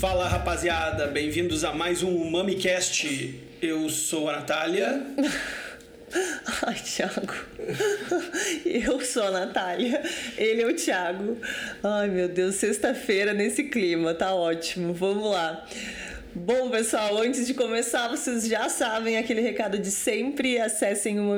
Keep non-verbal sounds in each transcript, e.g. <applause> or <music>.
Fala rapaziada, bem-vindos a mais um MamiCast. Eu sou a Natália. <laughs> Ai, Thiago. Eu sou a Natália, ele é o Thiago. Ai, meu Deus, sexta-feira nesse clima, tá ótimo. Vamos lá. Bom, pessoal, antes de começar, vocês já sabem aquele recado de sempre. Acessem o.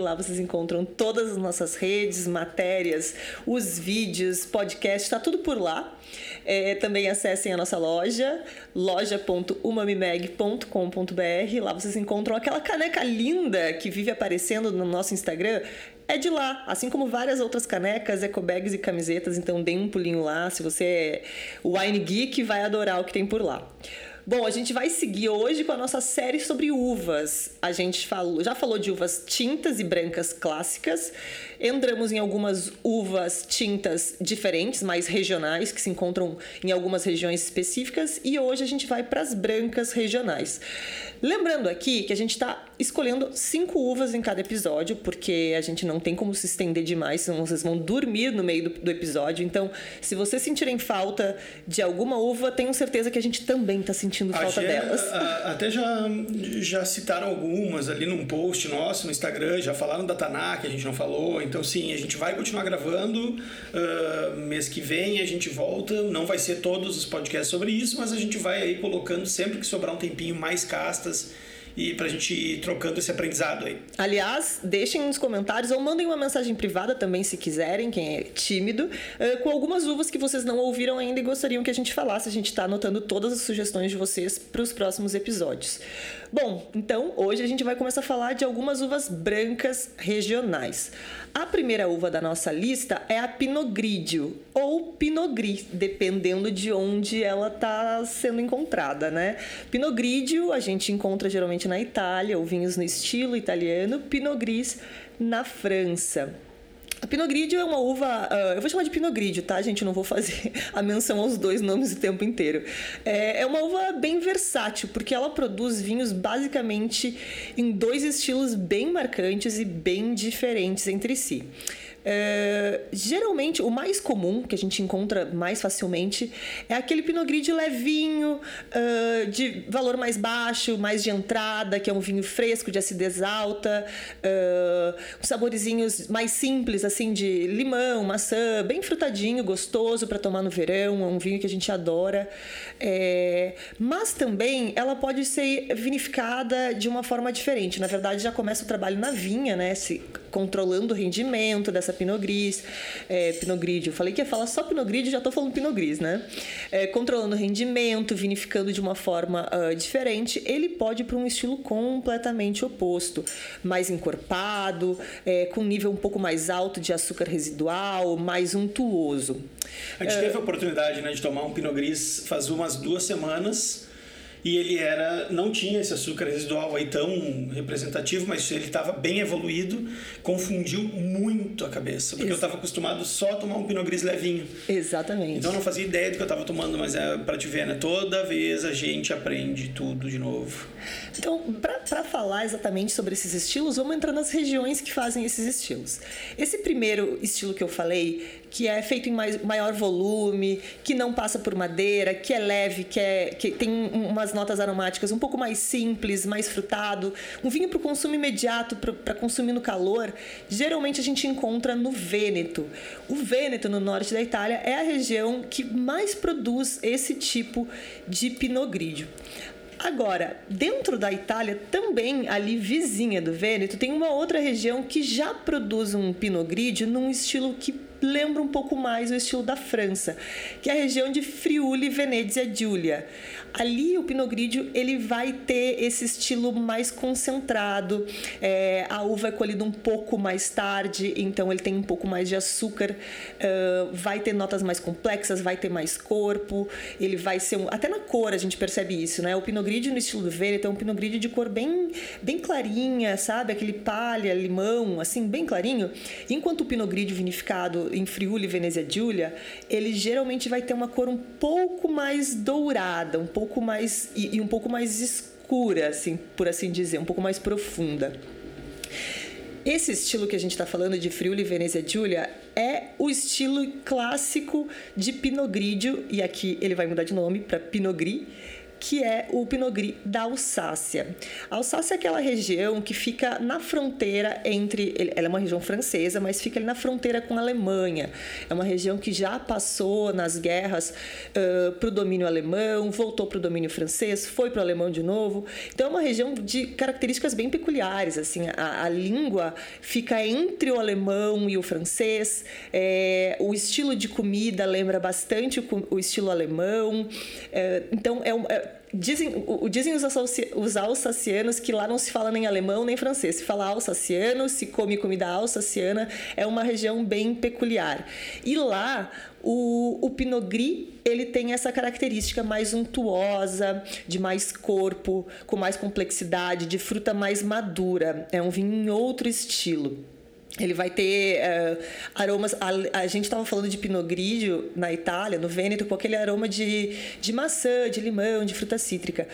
Lá vocês encontram todas as nossas redes, matérias, os vídeos, podcast, tá tudo por lá. É, também acessem a nossa loja, loja.umamimeg.com.br. Lá vocês encontram aquela caneca linda que vive aparecendo no nosso Instagram. É de lá, assim como várias outras canecas, ecobags e camisetas. Então, dê um pulinho lá. Se você é wine geek, vai adorar o que tem por lá. Bom, a gente vai seguir hoje com a nossa série sobre uvas. A gente falou, já falou de uvas tintas e brancas clássicas. Entramos em algumas uvas tintas diferentes, mais regionais, que se encontram em algumas regiões específicas. E hoje a gente vai para as brancas regionais. Lembrando aqui que a gente está escolhendo cinco uvas em cada episódio, porque a gente não tem como se estender demais, senão vocês vão dormir no meio do, do episódio. Então, se vocês sentirem falta de alguma uva, tenho certeza que a gente também está sentindo a falta delas. A, até já, já citaram algumas ali num post nosso no Instagram, já falaram da Taná, que a gente não falou. Então, sim, a gente vai continuar gravando. Uh, mês que vem a gente volta. Não vai ser todos os podcasts sobre isso, mas a gente vai aí colocando sempre que sobrar um tempinho mais castas e pra gente ir trocando esse aprendizado aí. Aliás, deixem nos comentários ou mandem uma mensagem privada também, se quiserem, quem é tímido, eh, com algumas uvas que vocês não ouviram ainda e gostariam que a gente falasse. A gente está anotando todas as sugestões de vocês para os próximos episódios. Bom, então hoje a gente vai começar a falar de algumas uvas brancas regionais. A primeira uva da nossa lista é a Pinot Grigio ou Pinot Gris, dependendo de onde ela está sendo encontrada, né? Pinot Grigio a gente encontra geralmente na Itália, ou vinhos no estilo italiano, Pinot Gris na França. A Pinot Grigio é uma uva, uh, eu vou chamar de Pinot Grigio, tá, gente? Não vou fazer <laughs> a menção aos dois nomes o tempo inteiro. É, é uma uva bem versátil, porque ela produz vinhos basicamente em dois estilos bem marcantes e bem diferentes entre si. É, geralmente, o mais comum, que a gente encontra mais facilmente, é aquele Pinot Grigio levinho, uh, de valor mais baixo, mais de entrada, que é um vinho fresco, de acidez alta, uh, saborezinhos mais simples, assim, de limão, maçã, bem frutadinho, gostoso para tomar no verão, é um vinho que a gente adora. É, mas também ela pode ser vinificada de uma forma diferente. Na verdade, já começa o trabalho na vinha, né? Se, controlando o rendimento dessa Pinot Gris, é, Pinot. Eu falei que ia falar só Pinot já estou falando Pinot Gris, né? É, controlando o rendimento, vinificando de uma forma uh, diferente, ele pode ir para um estilo completamente oposto, mais encorpado, é, com nível um pouco mais alto de açúcar residual, mais untuoso. A gente teve a oportunidade né, de tomar um Pinot Gris faz umas duas semanas e ele era não tinha esse açúcar residual aí tão representativo, mas ele estava bem evoluído, confundiu muito a cabeça, porque Ex eu estava acostumado só a tomar um Pinot Gris levinho. Exatamente. Então eu não fazia ideia do que eu estava tomando, mas é para te ver, né? Toda vez a gente aprende tudo de novo. Então, para falar exatamente sobre esses estilos, vamos entrar nas regiões que fazem esses estilos. Esse primeiro estilo que eu falei, que é feito em mais, maior volume, que não passa por madeira, que é leve, que, é, que tem umas notas aromáticas um pouco mais simples, mais frutado, um vinho para o consumo imediato, para consumir no calor, geralmente a gente encontra no Vêneto. O Vêneto, no norte da Itália, é a região que mais produz esse tipo de Pinot Grigio. Agora, dentro da Itália, também ali vizinha do Vêneto, tem uma outra região que já produz um Pinot Grigio num estilo que lembra um pouco mais o estilo da França, que é a região de Friuli, Venezia, Giulia. Ali o Pinot Grigio ele vai ter esse estilo mais concentrado, é, a uva é colhida um pouco mais tarde, então ele tem um pouco mais de açúcar, uh, vai ter notas mais complexas, vai ter mais corpo, ele vai ser um, até na cor a gente percebe isso, né? O Pinot Grigio no estilo do Veneto é um Pinot Grigio de cor bem bem clarinha, sabe? Aquele palha, limão, assim bem clarinho, enquanto o Pinot Grigio vinificado em Friuli, Venezia Giulia, ele geralmente vai ter uma cor um pouco mais dourada, um pouco mais e, e um pouco mais escura, assim, por assim dizer, um pouco mais profunda. Esse estilo que a gente está falando de Friuli Venezia Giulia é o estilo clássico de Pinot Grigio, e aqui ele vai mudar de nome para Pinot Gris, que é o Pinot Gris da Alsácia. A Alsácia é aquela região que fica na fronteira entre. Ela é uma região francesa, mas fica ali na fronteira com a Alemanha. É uma região que já passou nas guerras uh, para o domínio alemão, voltou para o domínio francês, foi para o alemão de novo. Então é uma região de características bem peculiares. Assim, a, a língua fica entre o alemão e o francês. É, o estilo de comida lembra bastante o, o estilo alemão. É, então é, é Dizem, dizem os, os alsacianos que lá não se fala nem alemão nem francês. Se fala alsaciano, se come comida alsaciana, é uma região bem peculiar. E lá, o, o Pinot Gris, ele tem essa característica mais untuosa, de mais corpo, com mais complexidade, de fruta mais madura. É um vinho em outro estilo. Ele vai ter uh, aromas. A, a gente estava falando de Pinot Grigio na Itália, no Vêneto, com aquele aroma de, de maçã, de limão, de fruta cítrica.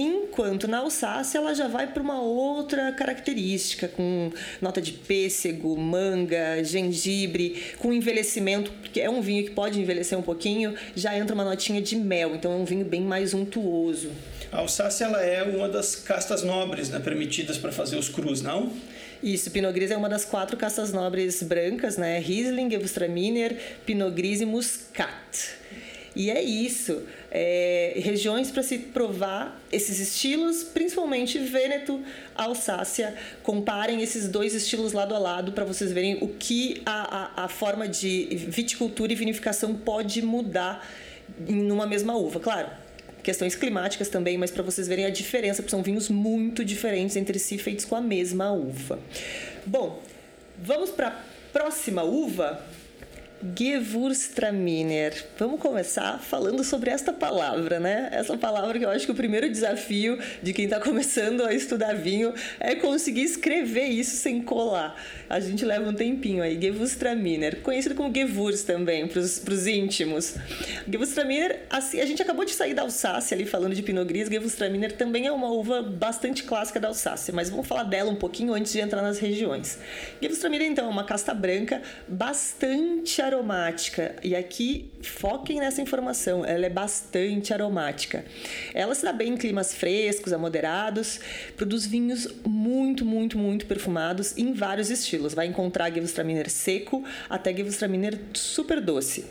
Enquanto na Alsácia ela já vai para uma outra característica, com nota de pêssego, manga, gengibre, com envelhecimento, porque é um vinho que pode envelhecer um pouquinho, já entra uma notinha de mel, então é um vinho bem mais untuoso. A Alsácia ela é uma das castas nobres né, permitidas para fazer os crus, não? Isso, Pinot Gris é uma das quatro castas nobres brancas, né? Riesling, Gewürztraminer, Pinot Gris e Muscat. E é isso. É, regiões para se provar esses estilos, principalmente Vêneto, Alsácia. Comparem esses dois estilos lado a lado para vocês verem o que a, a, a forma de viticultura e vinificação pode mudar em uma mesma uva. Claro, questões climáticas também, mas para vocês verem a diferença, porque são vinhos muito diferentes entre si, feitos com a mesma uva. Bom, vamos para a próxima uva, Gewürztraminer. Vamos começar falando sobre esta palavra, né? Essa palavra que eu acho que o primeiro desafio de quem está começando a estudar vinho é conseguir escrever isso sem colar. A gente leva um tempinho aí. Gewürztraminer, conhecido como Gewürz também, para os íntimos. Gewürztraminer, assim, a gente acabou de sair da Alsácia ali falando de Pinot Gris. Gewürztraminer também é uma uva bastante clássica da Alsácia, mas vamos falar dela um pouquinho antes de entrar nas regiões. Gewürztraminer, então, é uma casta branca bastante aromática. E aqui, foquem nessa informação, ela é bastante aromática. Ela se dá bem em climas frescos a moderados, produz vinhos muito, muito, muito perfumados em vários estilos. Vai encontrar Gewürztraminer seco até Gewürztraminer super doce.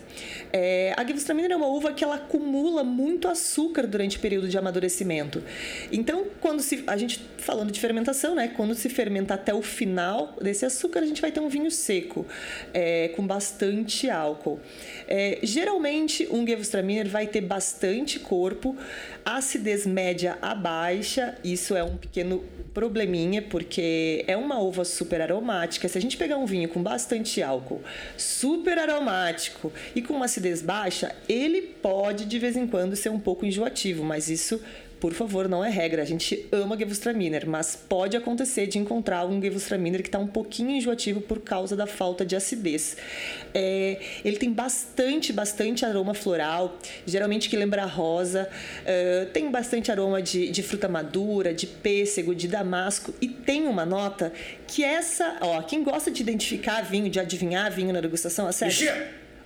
É, a Gewürztraminer é uma uva que ela acumula muito açúcar durante o período de amadurecimento. Então, quando se, a gente falando de fermentação, né, quando se fermenta até o final desse açúcar, a gente vai ter um vinho seco é, com bastante álcool. É, geralmente, um Gewürztraminer vai ter bastante corpo, acidez média a baixa, isso é um pequeno probleminha, porque é uma uva super aromática. Se a gente pegar um vinho com bastante álcool, super aromático e com uma acidez baixa, ele pode de vez em quando ser um pouco enjoativo, mas isso por favor, não é regra. A gente ama Gewürztraminer, mas pode acontecer de encontrar um Gewürztraminer que está um pouquinho enjoativo por causa da falta de acidez. É, ele tem bastante, bastante aroma floral, geralmente que lembra rosa. Uh, tem bastante aroma de, de fruta madura, de pêssego, de damasco e tem uma nota que essa, ó, quem gosta de identificar vinho, de adivinhar vinho na degustação, a sério.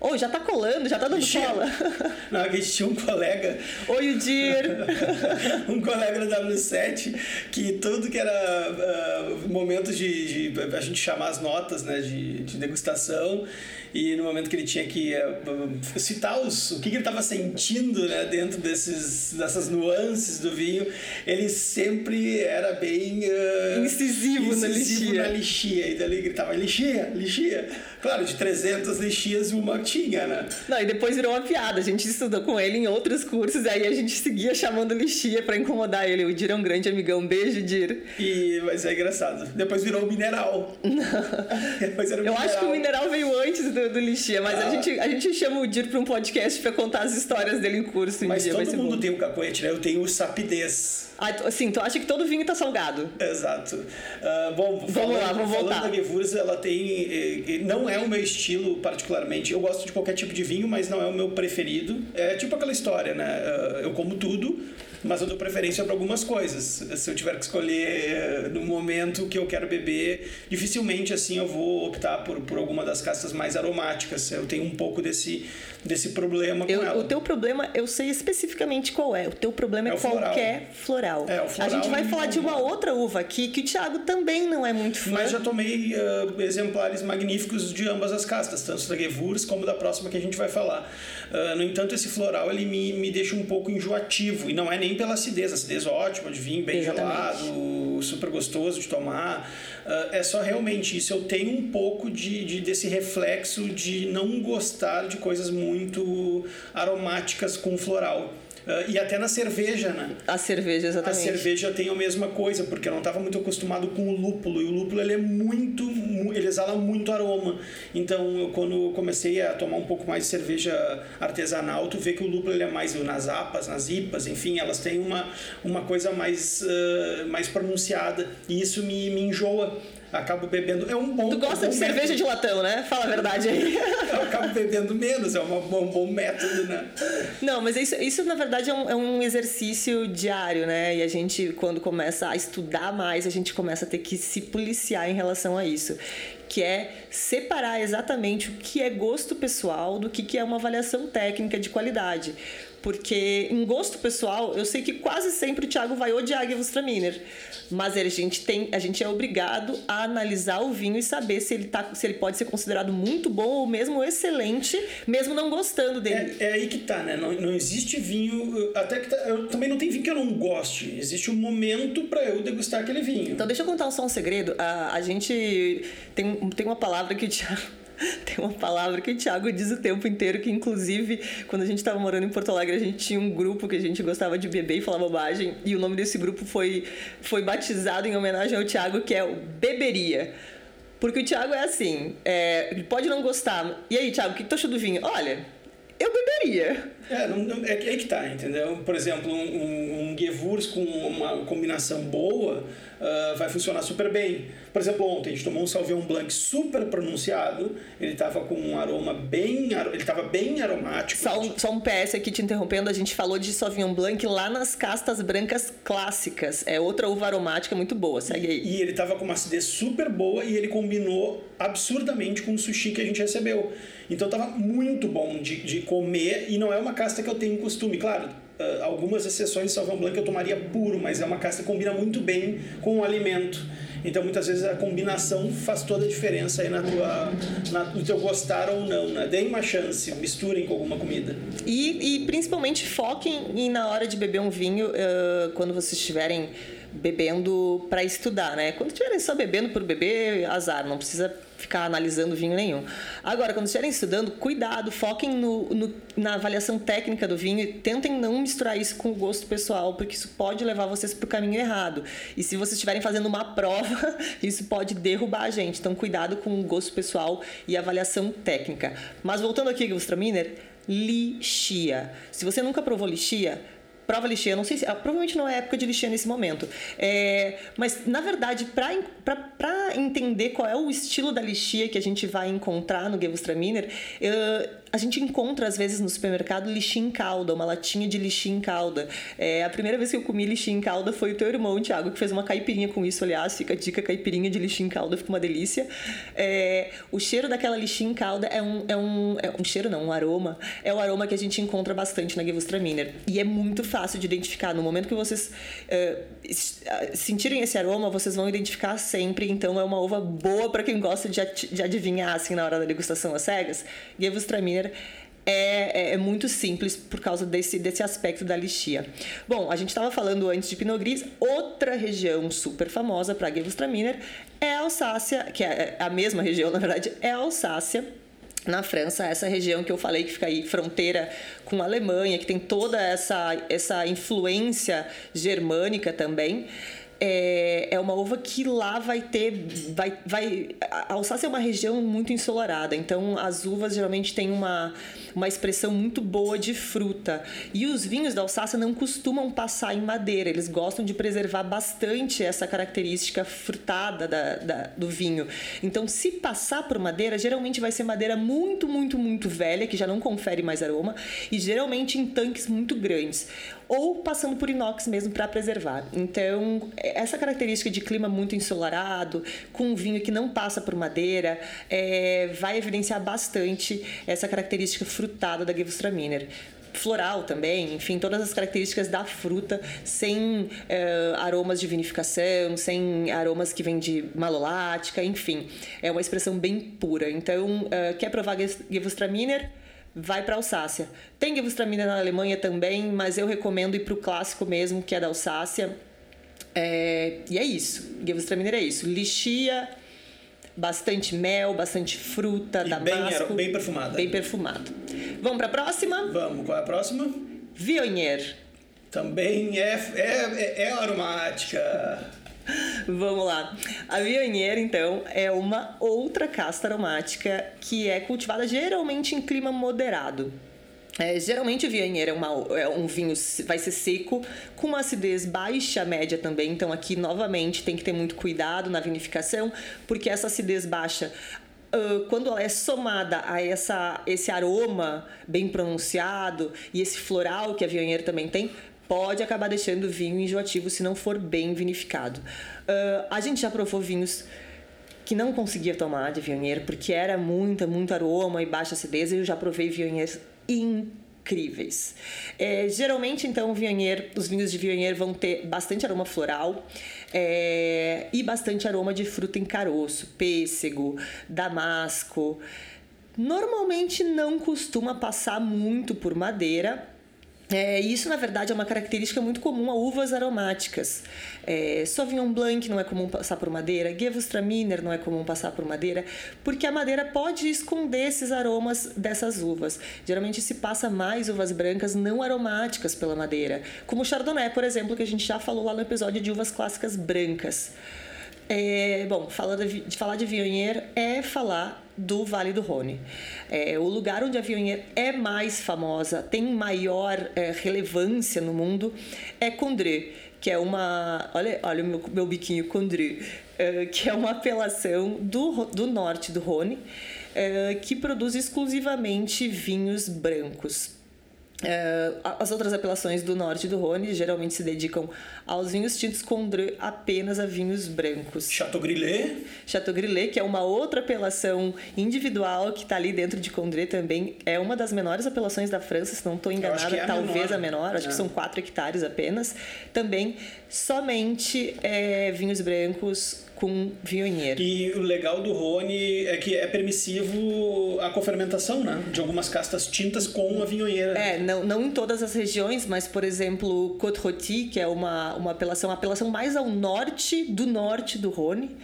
Oi, já tá colando, já tá dando Ixi, cola. <laughs> Não, a gente tinha um colega. Oi, o Dir. <laughs> um colega do W7 que tudo que era uh, momentos de, de, a gente chamar as notas né, de, de degustação e no momento que ele tinha que uh, citar os, o que, que ele estava sentindo né, dentro desses, dessas nuances do vinho, ele sempre era bem uh, incisivo, incisivo na lixia. Na lixia. Então ele gritava lixia, lixia. Claro, de 300 lixias, uma tinha, né? Não, e depois virou uma piada. A gente estudou com ele em outros cursos, aí a gente seguia chamando lixia para incomodar ele. O Dir é um grande amigão. Beijo, Dir. E, mas é engraçado. Depois virou mineral. depois era Eu mineral. acho que o mineral veio antes do, do lixia, mas ah. a, gente, a gente chama o Dir para um podcast para contar as histórias dele em curso. Um mas dia, todo mundo bom. tem o um cacoete, né? Eu tenho o sapidez. Ah, sim, tu acha que todo vinho tá salgado? Exato. Uh, bom, vamos falando, lá, vamos falando voltar. da Gewürz, ela tem. Eh, eh, não é o meu estilo particularmente. Eu gosto de qualquer tipo de vinho, mas não é o meu preferido. É tipo aquela história, né? Uh, eu como tudo mas eu dou preferência para algumas coisas. Se eu tiver que escolher eh, no momento que eu quero beber, dificilmente assim eu vou optar por, por alguma das castas mais aromáticas. Eu tenho um pouco desse, desse problema com eu, ela. O teu problema, eu sei especificamente qual é. O teu problema é, é qualquer floral. É, o floral. A gente vai falar de uma outra uva aqui que o Thiago também não é muito fã. Mas já tomei uh, exemplares magníficos de ambas as castas, tanto da Gewurz como da próxima que a gente vai falar. Uh, no entanto, esse floral ele me, me deixa um pouco enjoativo e não é nem pela acidez, acidez ótima de vinho, bem Exatamente. gelado, super gostoso de tomar. Uh, é só realmente isso. Eu tenho um pouco de, de, desse reflexo de não gostar de coisas muito aromáticas com floral. Uh, e até na cerveja, né? A cerveja, exatamente. A cerveja tem a mesma coisa, porque eu não estava muito acostumado com o lúpulo. E o lúpulo ele é muito. Ele exala muito aroma. Então, eu, quando eu comecei a tomar um pouco mais de cerveja artesanal, tu vê que o lúpulo ele é mais nas apas, nas ipas, enfim, elas têm uma, uma coisa mais, uh, mais pronunciada. E isso me, me enjoa acabo bebendo. É um bom. Tu gosta um de cerveja de latão, né? Fala a verdade aí. eu acabo bebendo menos, é um bom método, né? Não, mas isso, isso na verdade é um, é um exercício diário, né? E a gente, quando começa a estudar mais, a gente começa a ter que se policiar em relação a isso que é separar exatamente o que é gosto pessoal do que, que é uma avaliação técnica de qualidade. Porque em gosto pessoal, eu sei que quase sempre o Thiago vai odiar a Gewürztraminer. Mas a gente, tem, a gente é obrigado a analisar o vinho e saber se ele, tá, se ele pode ser considerado muito bom ou mesmo excelente, mesmo não gostando dele. É, é aí que tá, né? Não, não existe vinho. Até que tá, eu também não tem vinho que eu não goste. Existe um momento para eu degustar aquele vinho. Então deixa eu contar só um segredo. A, a gente tem, tem uma palavra que o Thiago <laughs> Tem uma palavra que o Thiago diz o tempo inteiro, que inclusive, quando a gente estava morando em Porto Alegre, a gente tinha um grupo que a gente gostava de beber e falar bobagem, e o nome desse grupo foi, foi batizado em homenagem ao Thiago, que é o Beberia. Porque o Thiago é assim, é, pode não gostar. E aí, Thiago, o que tu achou do vinho? Olha, eu beberia. É, não, é, é que tá, entendeu? Por exemplo, um, um, Gewurz com uma combinação boa uh, vai funcionar super bem. Por exemplo, ontem a gente tomou um Sauvignon Blanc super pronunciado, ele estava com um aroma bem, ele estava bem aromático. Só um, só um PS aqui te interrompendo, a gente falou de Sauvignon Blanc lá nas castas brancas clássicas. É outra uva aromática muito boa, segue aí. E, e ele estava com uma acidez super boa e ele combinou absurdamente com o sushi que a gente recebeu. Então estava muito bom de, de comer e não é uma casta que eu tenho costume, claro uh, algumas exceções de Sauvignon Blanc eu tomaria puro, mas é uma casta que combina muito bem com o alimento. Então muitas vezes a combinação faz toda a diferença aí na tua, na, no teu gostar ou não, né? Deem uma chance, misturem com alguma comida. E, e principalmente foquem em, na hora de beber um vinho, uh, quando vocês estiverem bebendo para estudar, né? Quando estiverem só bebendo por beber, azar, não precisa ficar analisando vinho nenhum. Agora, quando estiverem estudando, cuidado, foquem no, no, na avaliação técnica do vinho e tentem não misturar isso com o gosto pessoal, porque isso pode levar vocês para o caminho errado. E se vocês estiverem fazendo uma <laughs> prova, isso pode derrubar a gente. Então, cuidado com o gosto pessoal e avaliação técnica. Mas voltando aqui, Gustraminer, lixia. Se você nunca provou lixia, prova lixia, não sei se. Ah, provavelmente não é época de lixia nesse momento. É, mas, na verdade, para entender qual é o estilo da lixia que a gente vai encontrar no Gewürztraminer, a gente encontra, às vezes, no supermercado lixia em calda, uma latinha de lixia em calda. É, a primeira vez que eu comi lixia em calda foi o teu irmão, Thiago, que fez uma caipirinha com isso, aliás, fica a dica, caipirinha de lixia em calda, fica uma delícia. É, o cheiro daquela lixia em calda é um, é um, é um cheiro não, um aroma, é o aroma que a gente encontra bastante na Gewürztraminer. E é muito fácil de identificar. No momento que vocês é, sentirem esse aroma, vocês vão identificar sempre, então é uma uva boa para quem gosta de, de adivinhar, assim, na hora da degustação às cegas. É, é, é, muito simples por causa desse, desse aspecto da lixia. Bom, a gente estava falando antes de Pinot Gris, outra região super famosa para Gewürztraminer é a Alsácia, que é, é a mesma região, na verdade, é a Alsácia na França, essa região que eu falei que fica aí fronteira com a Alemanha, que tem toda essa, essa influência germânica também é, é uma uva que lá vai ter. Vai, vai, a Alsácia é uma região muito ensolarada, então as uvas geralmente têm uma, uma expressão muito boa de fruta. E os vinhos da Alsácia não costumam passar em madeira, eles gostam de preservar bastante essa característica frutada da, da, do vinho. Então, se passar por madeira, geralmente vai ser madeira muito, muito, muito velha, que já não confere mais aroma, e geralmente em tanques muito grandes. Ou passando por inox mesmo para preservar. Então, essa característica de clima muito ensolarado, com um vinho que não passa por madeira, é, vai evidenciar bastante essa característica frutada da Gewürztraminer floral também, enfim, todas as características da fruta, sem é, aromas de vinificação, sem aromas que vêm de malolática, enfim, é uma expressão bem pura. Então, é, quer provar Gewürztraminer? Vai para Alsácia. Tem Gewürztraminer na Alemanha também, mas eu recomendo ir para o clássico mesmo, que é da Alsácia. É, e é isso. Gewürztraminer é isso. Lixia, bastante mel, bastante fruta, e damasco. Bem, bem perfumada. Bem perfumado. Vamos para a próxima? Vamos. Qual é a próxima? Viognier. Também é, é, é, é aromática. <laughs> Vamos lá. A Viognier, então, é uma outra casta aromática que é cultivada geralmente em clima moderado. É, geralmente o Viognier é, uma, é um vinho, vai ser seco, com uma acidez baixa, média também. Então aqui, novamente, tem que ter muito cuidado na vinificação, porque essa acidez baixa Uh, quando ela é somada a essa, esse aroma bem pronunciado e esse floral que a Viognier também tem, pode acabar deixando o vinho enjoativo se não for bem vinificado. Uh, a gente já provou vinhos que não conseguia tomar de Viognier porque era muita, muito aroma e baixa acidez. E eu já provei Viogniers incríveis. É, geralmente, então, Viognier, os vinhos de Viognier vão ter bastante aroma floral é, e bastante aroma de fruta em caroço, pêssego, damasco. Normalmente não costuma passar muito por madeira, é, isso, na verdade, é uma característica muito comum a uvas aromáticas. É, Sauvignon Blanc não é comum passar por madeira, Gewürztraminer não é comum passar por madeira, porque a madeira pode esconder esses aromas dessas uvas. Geralmente se passa mais uvas brancas não aromáticas pela madeira, como o Chardonnay, por exemplo, que a gente já falou lá no episódio de uvas clássicas brancas. É, bom, falar de, falar de Viognier é falar do Vale do Rhône. É, o lugar onde a Viognier é mais famosa, tem maior é, relevância no mundo, é Condré, que é uma... Olha, olha o meu, meu biquinho Condré, é, que é uma apelação do, do norte do Rhône, é, que produz exclusivamente vinhos brancos. Uh, as outras apelações do norte do Rhône geralmente se dedicam aos vinhos tintos Condré apenas a vinhos brancos. Chateau Grillet. Chateau Grillet, que é uma outra apelação individual que está ali dentro de Condré também. É uma das menores apelações da França, se não estou enganada, é talvez menor. a menor. Acho é. que são 4 hectares apenas. Também somente é, vinhos brancos com Viognier. E o legal do Rhône é que é permissivo a cofermentação, né? De algumas castas tintas com a Viognier. É, não, não em todas as regiões, mas, por exemplo, Côte-Rôtie, que é uma, uma apelação, a apelação mais ao norte do norte do Rhône,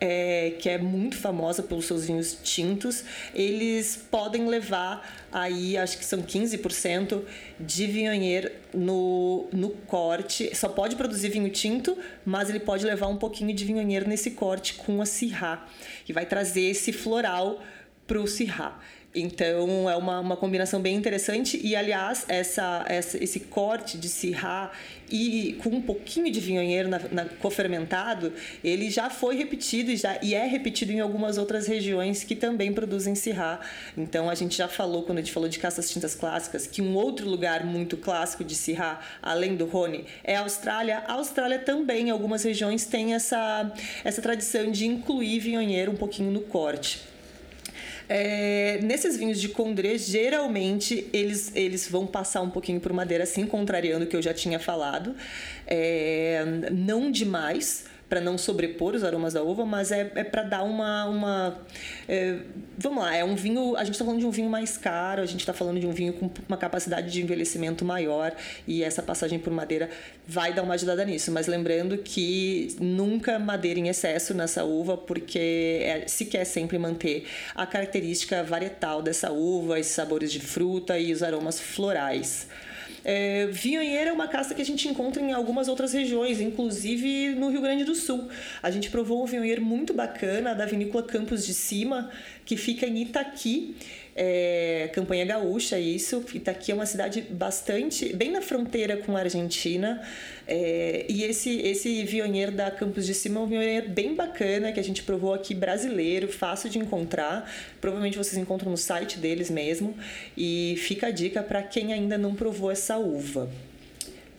é, que é muito famosa pelos seus vinhos tintos, eles podem levar aí, acho que são 15% de vinhonheiro no, no corte. Só pode produzir vinho tinto, mas ele pode levar um pouquinho de vinhonheiro nesse corte com a Syrah, que vai trazer esse floral para o Syrah. Então é uma, uma combinação bem interessante e aliás essa, essa esse corte de Syrah e com um pouquinho de vinhonheiro na, na cofermentado ele já foi repetido e já e é repetido em algumas outras regiões que também produzem Syrah. Então a gente já falou quando a gente falou de caças tintas clássicas que um outro lugar muito clássico de Syrah além do Rhône é a Austrália. A Austrália também em algumas regiões tem essa essa tradição de incluir vinhonheiro um pouquinho no corte. É, nesses vinhos de Condré, geralmente eles, eles vão passar um pouquinho por madeira, assim, contrariando o que eu já tinha falado. É, não demais para não sobrepor os aromas da uva, mas é, é para dar uma. uma é, vamos lá, é um vinho. A gente está falando de um vinho mais caro, a gente está falando de um vinho com uma capacidade de envelhecimento maior e essa passagem por madeira vai dar uma ajudada nisso. Mas lembrando que nunca madeira em excesso nessa uva, porque é, se quer sempre manter a característica varietal dessa uva, esses sabores de fruta e os aromas florais. É, é uma casta que a gente encontra em algumas outras regiões, inclusive no Rio Grande do Sul. A gente provou um vinhonheiro muito bacana da vinícola Campos de Cima, que fica em Itaqui é, campanha gaúcha, isso. Itaqui é uma cidade bastante, bem na fronteira com a Argentina. É, e esse, esse vionheiro da Campos de Cima é um vionheiro bem bacana que a gente provou aqui, brasileiro, fácil de encontrar. Provavelmente vocês encontram no site deles mesmo. E fica a dica para quem ainda não provou essa uva.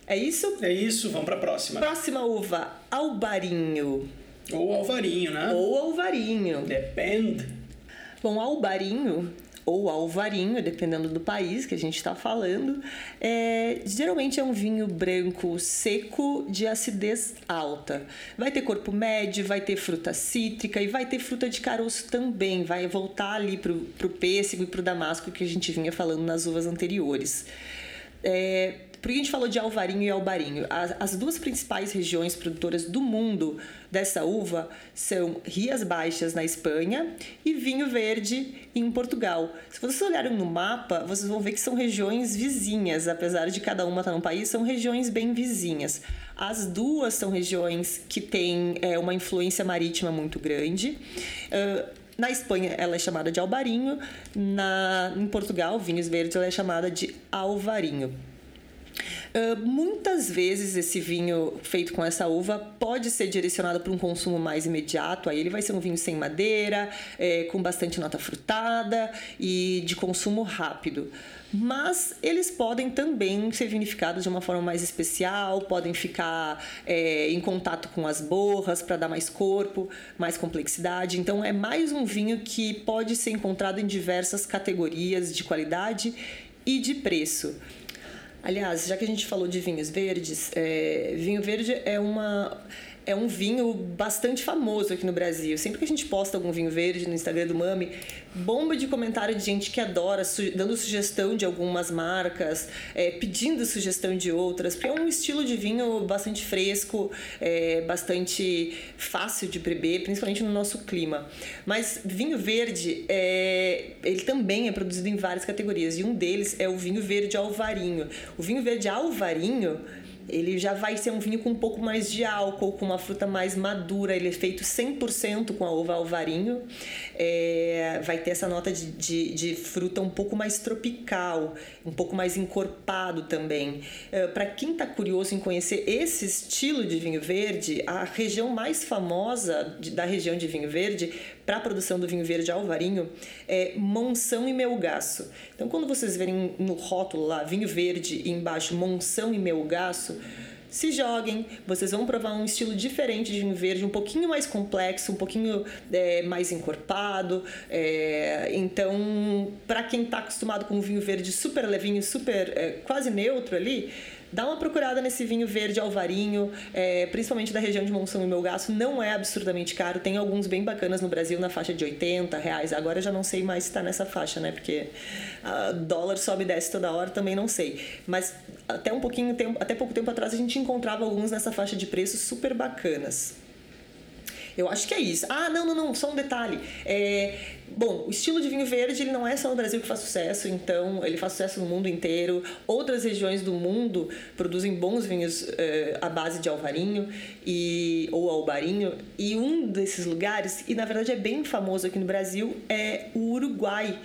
É isso? É isso, vamos para a próxima. Próxima uva, albarinho. Ou alvarinho, né? Ou alvarinho. Depende. Bom, albarinho ou alvarinho, dependendo do país que a gente está falando, é, geralmente é um vinho branco seco de acidez alta. Vai ter corpo médio, vai ter fruta cítrica e vai ter fruta de caroço também. Vai voltar ali para o pêssego e para o damasco que a gente vinha falando nas uvas anteriores. É, por que a gente falou de Alvarinho e Albarinho? As, as, duas principais regiões produtoras do mundo dessa uva são Rias Baixas, na Espanha, e Vinho Verde, em Portugal. Se vocês olharem no mapa, vocês vão ver que são regiões vizinhas, apesar de cada uma estar num país, são regiões bem vizinhas. As duas são regiões que têm é, uma influência marítima muito grande. Uh, na Espanha, ela é chamada de albarinho. Na, em Portugal, vinhos verdes, ela é chamada de alvarinho. Uh, muitas vezes esse vinho feito com essa uva pode ser direcionado para um consumo mais imediato. Aí ele vai ser um vinho sem madeira, é, com bastante nota frutada e de consumo rápido. Mas eles podem também ser vinificados de uma forma mais especial, podem ficar é, em contato com as borras para dar mais corpo, mais complexidade. Então é mais um vinho que pode ser encontrado em diversas categorias de qualidade e de preço. Aliás, já que a gente falou de vinhos verdes, é, vinho verde é uma é um vinho bastante famoso aqui no Brasil. Sempre que a gente posta algum vinho verde no Instagram do Mami, bomba de comentário de gente que adora, su dando sugestão de algumas marcas, é, pedindo sugestão de outras, porque é um estilo de vinho bastante fresco, é, bastante fácil de beber, principalmente no nosso clima. Mas vinho verde, é, ele também é produzido em várias categorias, e um deles é o vinho verde alvarinho. O vinho verde alvarinho ele já vai ser um vinho com um pouco mais de álcool, com uma fruta mais madura. Ele é feito 100% com a uva alvarinho. É, vai ter essa nota de, de, de, fruta um pouco mais tropical, um pouco mais encorpado também. É, Para quem está curioso em conhecer esse estilo de vinho verde, a região mais famosa de, da região de vinho verde para a produção do vinho verde alvarinho é Monção e Melgaço. Então, quando vocês verem no rótulo lá vinho verde e embaixo Monção e Melgaço, se joguem, vocês vão provar um estilo diferente de vinho verde, um pouquinho mais complexo, um pouquinho é, mais encorpado. É, então, para quem está acostumado com um vinho verde super levinho, super é, quase neutro ali, Dá uma procurada nesse vinho verde alvarinho, é, principalmente da região de Monção e Melgaço. Não é absurdamente caro. Tem alguns bem bacanas no Brasil na faixa de 80 reais. Agora eu já não sei mais se está nessa faixa, né? Porque a dólar sobe e desce toda hora, também não sei. Mas até um pouquinho até pouco tempo atrás a gente encontrava alguns nessa faixa de preços super bacanas. Eu acho que é isso. Ah, não, não, não, só um detalhe. É, bom, o estilo de vinho verde ele não é só no Brasil que faz sucesso, então ele faz sucesso no mundo inteiro. Outras regiões do mundo produzem bons vinhos é, à base de alvarinho e, ou albarinho. E um desses lugares, e na verdade é bem famoso aqui no Brasil, é o Uruguai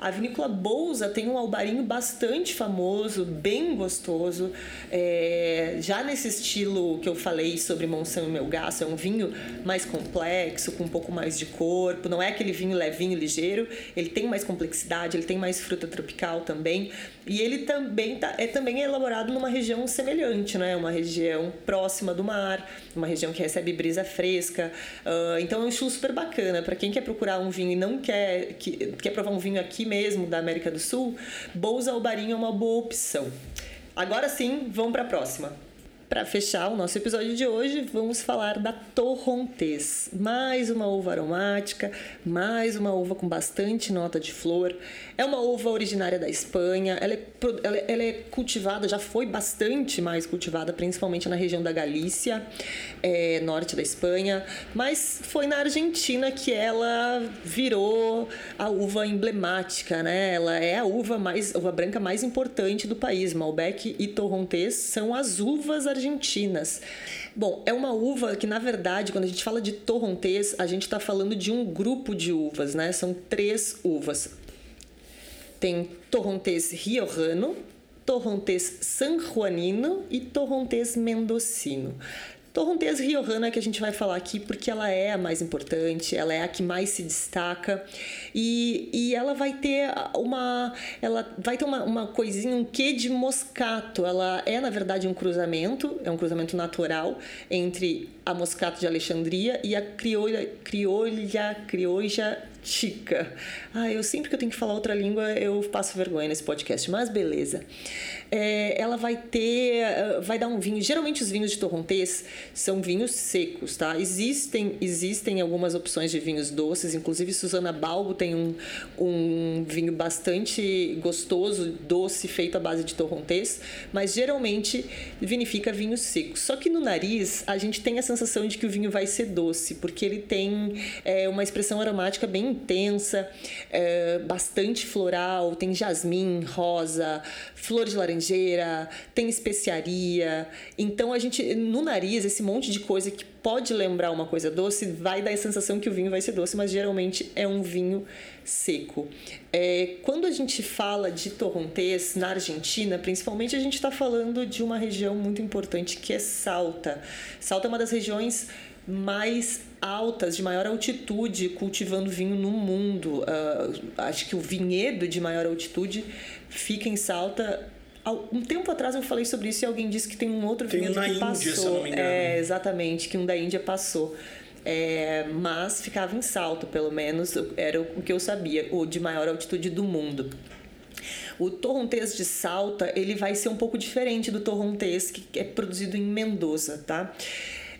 a vinícola Bolsa tem um albarinho bastante famoso, bem gostoso, é, já nesse estilo que eu falei sobre Monção e Melgaço, é um vinho mais complexo, com um pouco mais de corpo, não é aquele vinho levinho, ligeiro, ele tem mais complexidade, ele tem mais fruta tropical também, e ele também tá, é também elaborado numa região semelhante, né? Uma região próxima do mar, uma região que recebe brisa fresca. Uh, então é um estilo super bacana. Para quem quer procurar um vinho e não quer, que, quer provar um vinho aqui mesmo, da América do Sul, Bolsa Albarinho é uma boa opção. Agora sim, vamos para a próxima. Para fechar o nosso episódio de hoje, vamos falar da Torrontés. Mais uma uva aromática, mais uma uva com bastante nota de flor. É uma uva originária da Espanha, ela é, ela, é cultivada, já foi bastante mais cultivada, principalmente na região da Galícia, é, norte da Espanha, mas foi na Argentina que ela virou a uva emblemática, né? Ela é a uva mais, uva branca mais importante do país. Malbec e Torrontés são as uvas argentinas argentinas. Bom, é uma uva que, na verdade, quando a gente fala de torrontés, a gente está falando de um grupo de uvas, né? São três uvas. Tem torrontés riojano, torrontés sanjuanino e torrontés mendocino. Torrontés Riohana que a gente vai falar aqui porque ela é a mais importante, ela é a que mais se destaca e, e ela vai ter uma ela vai ter uma, uma coisinha, um quê de moscato. Ela é na verdade um cruzamento, é um cruzamento natural entre a moscato de Alexandria e a crioula crioula crioja chica. Ah, eu sempre que eu tenho que falar outra língua eu passo vergonha nesse podcast, mas beleza. É, ela vai ter, eh, vai dar um vinho. Geralmente os vinhos de Torrontés são vinhos secos, tá? Existem, existem algumas opções de vinhos doces, inclusive Susana Balbo tem um, um vinho bastante gostoso, doce, feito à base de Torrontés, mas geralmente vinifica vinhos secos. Só que no nariz a gente tem a sensação de que o vinho vai ser doce, porque ele tem é, uma expressão aromática bem intensa, é, bastante floral, tem jasmim, rosa, flor de laranjeira, tem especiaria. Então a gente no nariz esse monte de coisa que pode lembrar uma coisa doce vai dar a sensação que o vinho vai ser doce, mas geralmente é um vinho seco. É, quando a gente fala de torrontés na Argentina, principalmente a gente está falando de uma região muito importante que é Salta. Salta é uma das regiões mais altas, de maior altitude, cultivando vinho no mundo. Uh, acho que o vinhedo de maior altitude fica em Salta. Um tempo atrás eu falei sobre isso e alguém disse que tem um outro tem vinhedo um que Índia, passou. É, exatamente, que um da Índia passou. É, mas ficava em Salto, pelo menos, era o que eu sabia, o de maior altitude do mundo. O torrontés de Salta, ele vai ser um pouco diferente do torrontés que é produzido em Mendoza, tá?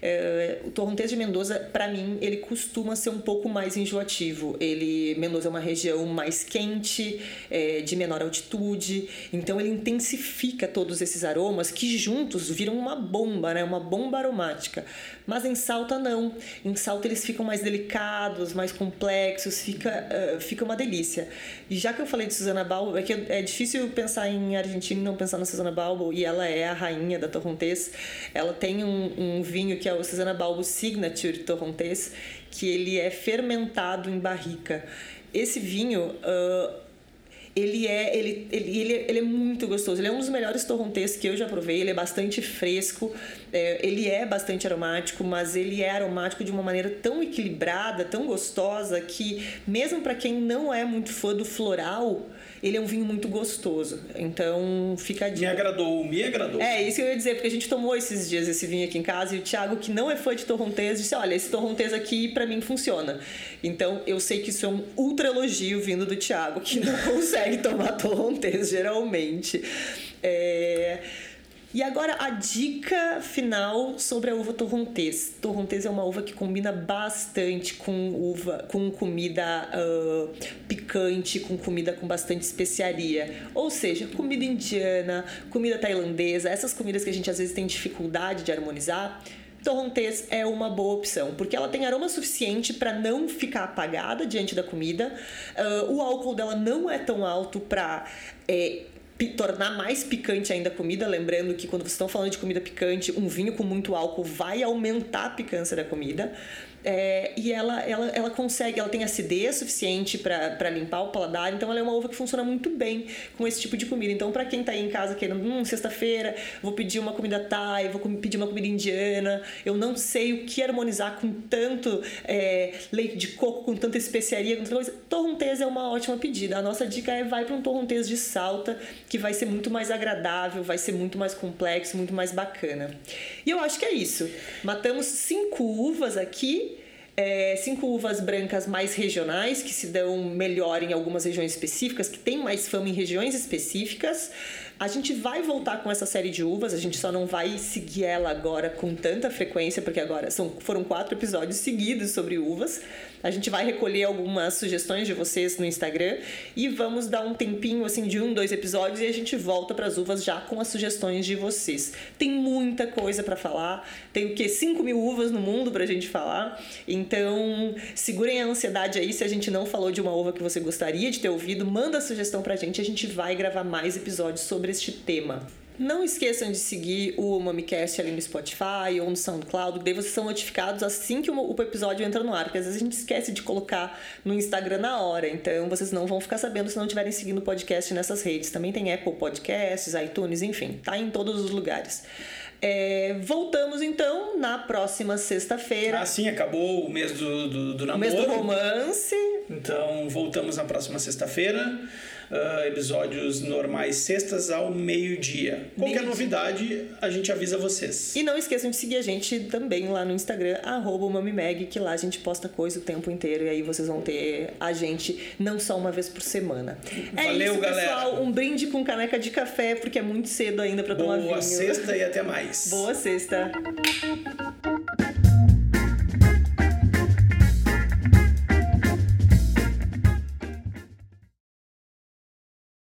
É, o Torrontés de Mendoza, para mim, ele costuma ser um pouco mais enjoativo. Ele, Mendoza é uma região mais quente, é, de menor altitude, então ele intensifica todos esses aromas que juntos viram uma bomba, né? Uma bomba aromática. Mas em Salta não. Em Salta eles ficam mais delicados, mais complexos, fica, uh, fica uma delícia. E já que eu falei de Susana Balbo, é que é difícil pensar em Argentina e não pensar na Susana Balbo, e ela é a rainha da Torrontés. Ela tem um, um vinho que que é o Susana Balbo Signature Torrontés, que ele é fermentado em barrica. Esse vinho, uh, ele é ele, ele, ele, ele, é muito gostoso. Ele é um dos melhores torrontés que eu já provei. Ele é bastante fresco, é, ele é bastante aromático, mas ele é aromático de uma maneira tão equilibrada, tão gostosa, que mesmo para quem não é muito fã do floral, ele é um vinho muito gostoso. Então, fica a dica. Me agradou, me agradou. É, isso que eu ia dizer, porque a gente tomou esses dias esse vinho aqui em casa e o Thiago, que não é fã de torrontés, disse: Olha, esse torrontés aqui para mim funciona. Então, eu sei que isso é um ultra elogio vindo do Thiago, que não <laughs> consegue tomar torrontés geralmente. É. E agora a dica final sobre a uva torrontés. Torrontés é uma uva que combina bastante com uva, com comida uh, picante, com comida com bastante especiaria. Ou seja, comida indiana, comida tailandesa, essas comidas que a gente às vezes tem dificuldade de harmonizar. Torrontés é uma boa opção, porque ela tem aroma suficiente para não ficar apagada diante da comida. Uh, o álcool dela não é tão alto para é, tornar mais picante ainda a comida, lembrando que quando vocês estão falando de comida picante, um vinho com muito álcool vai aumentar a picância da comida. É, e ela, ela, ela consegue, ela tem acidez suficiente para limpar o paladar, então ela é uma uva que funciona muito bem com esse tipo de comida. Então, para quem está aí em casa querendo, hum, sexta-feira, vou pedir uma comida thai, vou pedir uma comida indiana, eu não sei o que harmonizar com tanto é, leite de coco, com tanta especiaria, com tanta coisa. Torrontés é uma ótima pedida. A nossa dica é vai para um torrontés de salta, que vai ser muito mais agradável, vai ser muito mais complexo, muito mais bacana. E eu acho que é isso. Matamos cinco uvas aqui é, cinco uvas brancas mais regionais, que se dão melhor em algumas regiões específicas, que tem mais fama em regiões específicas. A gente vai voltar com essa série de uvas, a gente só não vai seguir ela agora com tanta frequência, porque agora são, foram quatro episódios seguidos sobre uvas. A gente vai recolher algumas sugestões de vocês no Instagram e vamos dar um tempinho assim de um, dois episódios e a gente volta para as uvas já com as sugestões de vocês. Tem muita coisa para falar, tem o que 5 mil uvas no mundo para a gente falar. Então segurem a ansiedade aí se a gente não falou de uma uva que você gostaria de ter ouvido, manda a sugestão para a gente, a gente vai gravar mais episódios sobre este tema. Não esqueçam de seguir o MamiCast ali no Spotify ou no SoundCloud, daí vocês são notificados assim que o episódio entra no ar, porque às vezes a gente esquece de colocar no Instagram na hora, então vocês não vão ficar sabendo se não estiverem seguindo o podcast nessas redes. Também tem Apple Podcasts, iTunes, enfim, tá em todos os lugares. É, voltamos então na próxima sexta-feira. Ah, sim, acabou o mês do, do, do o namoro. mês do romance. Então voltamos na próxima sexta-feira. Uh, episódios normais sextas ao meio-dia. Qualquer Meio-dia. novidade, a gente avisa vocês. E não esqueçam de seguir a gente também lá no Instagram, MamiMag, que lá a gente posta coisa o tempo inteiro e aí vocês vão ter a gente não só uma vez por semana. É Valeu, isso, galera. pessoal. Um brinde com caneca de café, porque é muito cedo ainda pra tomar vinho. Boa sexta e até mais. Boa sexta.